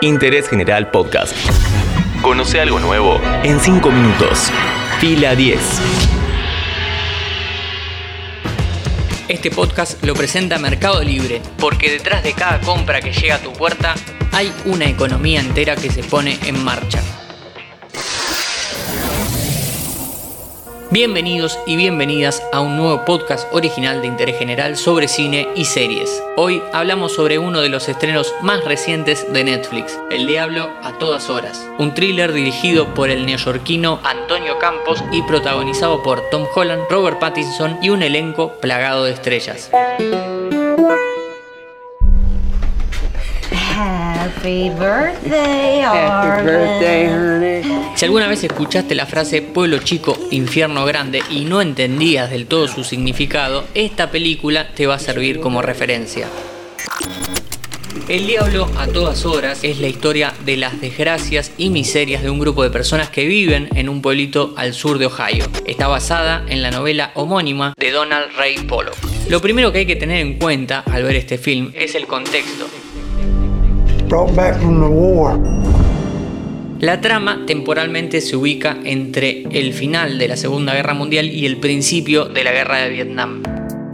Interés General Podcast. Conoce algo nuevo en 5 minutos. Fila 10. Este podcast lo presenta Mercado Libre, porque detrás de cada compra que llega a tu puerta hay una economía entera que se pone en marcha. Bienvenidos y bienvenidas a un nuevo podcast original de interés general sobre cine y series. Hoy hablamos sobre uno de los estrenos más recientes de Netflix, El Diablo a todas horas, un thriller dirigido por el neoyorquino Antonio Campos y protagonizado por Tom Holland, Robert Pattinson y un elenco plagado de estrellas. Happy birthday, Happy birthday, honey. Si alguna vez escuchaste la frase pueblo chico, infierno grande y no entendías del todo su significado, esta película te va a servir como referencia. El Diablo a todas horas es la historia de las desgracias y miserias de un grupo de personas que viven en un pueblito al sur de Ohio. Está basada en la novela homónima de Donald Ray Pollock. Lo primero que hay que tener en cuenta al ver este film es el contexto. La trama temporalmente se ubica entre el final de la Segunda Guerra Mundial y el principio de la Guerra de Vietnam.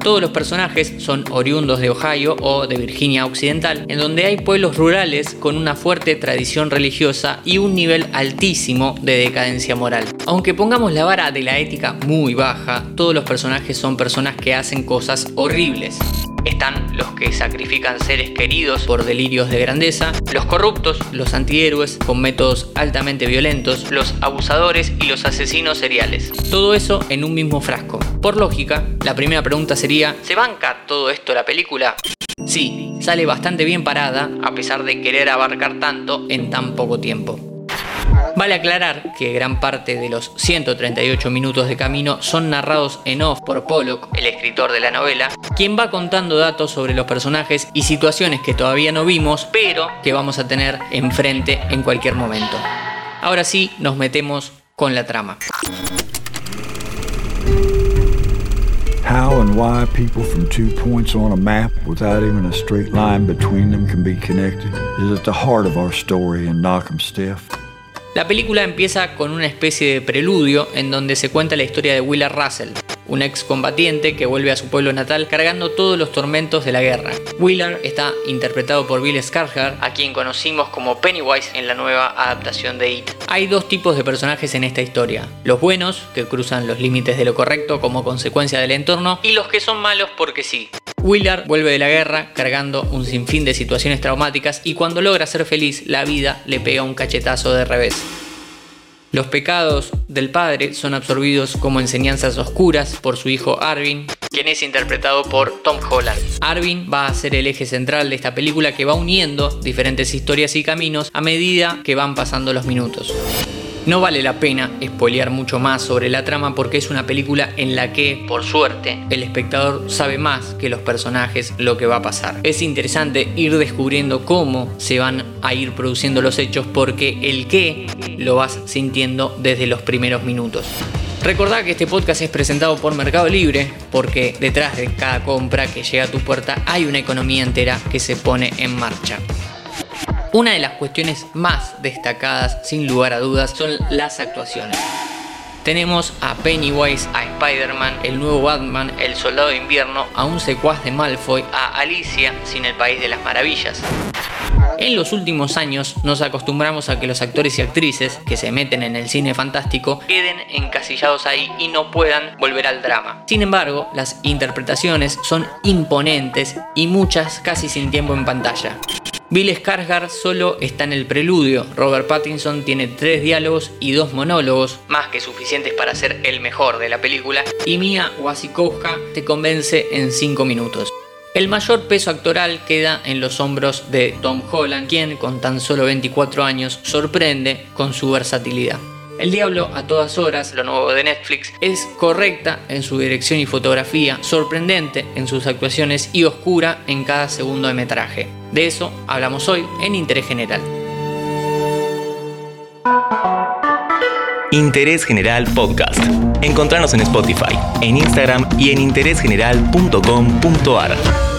Todos los personajes son oriundos de Ohio o de Virginia Occidental, en donde hay pueblos rurales con una fuerte tradición religiosa y un nivel altísimo de decadencia moral. Aunque pongamos la vara de la ética muy baja, todos los personajes son personas que hacen cosas horribles. Están los que sacrifican seres queridos por delirios de grandeza, los corruptos, los antihéroes con métodos altamente violentos, los abusadores y los asesinos seriales. Todo eso en un mismo frasco. Por lógica, la primera pregunta sería, ¿se banca todo esto la película? Sí, sale bastante bien parada a pesar de querer abarcar tanto en tan poco tiempo. Vale aclarar que gran parte de los 138 minutos de camino son narrados en off por Pollock, el escritor de la novela, quien va contando datos sobre los personajes y situaciones que todavía no vimos, pero que vamos a tener enfrente en cualquier momento. Ahora sí, nos metemos con la trama. How and why people from two points on a map without even a straight line between them can be connected is at the heart of our story in Knock'em Stiff. La película empieza con una especie de preludio en donde se cuenta la historia de Willard Russell, un excombatiente que vuelve a su pueblo natal cargando todos los tormentos de la guerra. Willard está interpretado por Bill Skarsgård, a quien conocimos como Pennywise en la nueva adaptación de It. Hay dos tipos de personajes en esta historia: los buenos, que cruzan los límites de lo correcto como consecuencia del entorno, y los que son malos porque sí. Willard vuelve de la guerra cargando un sinfín de situaciones traumáticas y cuando logra ser feliz, la vida le pega un cachetazo de revés. Los pecados del padre son absorbidos como enseñanzas oscuras por su hijo Arvin, quien es interpretado por Tom Holland. Arvin va a ser el eje central de esta película que va uniendo diferentes historias y caminos a medida que van pasando los minutos. No vale la pena spoilear mucho más sobre la trama porque es una película en la que, por suerte, el espectador sabe más que los personajes lo que va a pasar. Es interesante ir descubriendo cómo se van a ir produciendo los hechos porque el qué lo vas sintiendo desde los primeros minutos. Recordá que este podcast es presentado por Mercado Libre porque detrás de cada compra que llega a tu puerta hay una economía entera que se pone en marcha. Una de las cuestiones más destacadas, sin lugar a dudas, son las actuaciones. Tenemos a Pennywise, a Spider-Man, el nuevo Batman, el Soldado de Invierno, a un secuaz de Malfoy, a Alicia sin el País de las Maravillas. En los últimos años nos acostumbramos a que los actores y actrices que se meten en el cine fantástico queden encasillados ahí y no puedan volver al drama. Sin embargo, las interpretaciones son imponentes y muchas casi sin tiempo en pantalla. Bill Skarsgård solo está en el preludio. Robert Pattinson tiene tres diálogos y dos monólogos, más que suficientes para ser el mejor de la película. Y Mia Wasikowska te convence en cinco minutos. El mayor peso actoral queda en los hombros de Tom Holland, quien con tan solo 24 años sorprende con su versatilidad. El Diablo a todas horas, lo nuevo de Netflix, es correcta en su dirección y fotografía, sorprendente en sus actuaciones y oscura en cada segundo de metraje. De eso hablamos hoy en Interés General. Interés General Podcast. Encontrarnos en Spotify, en Instagram y en interésgeneral.com.ar.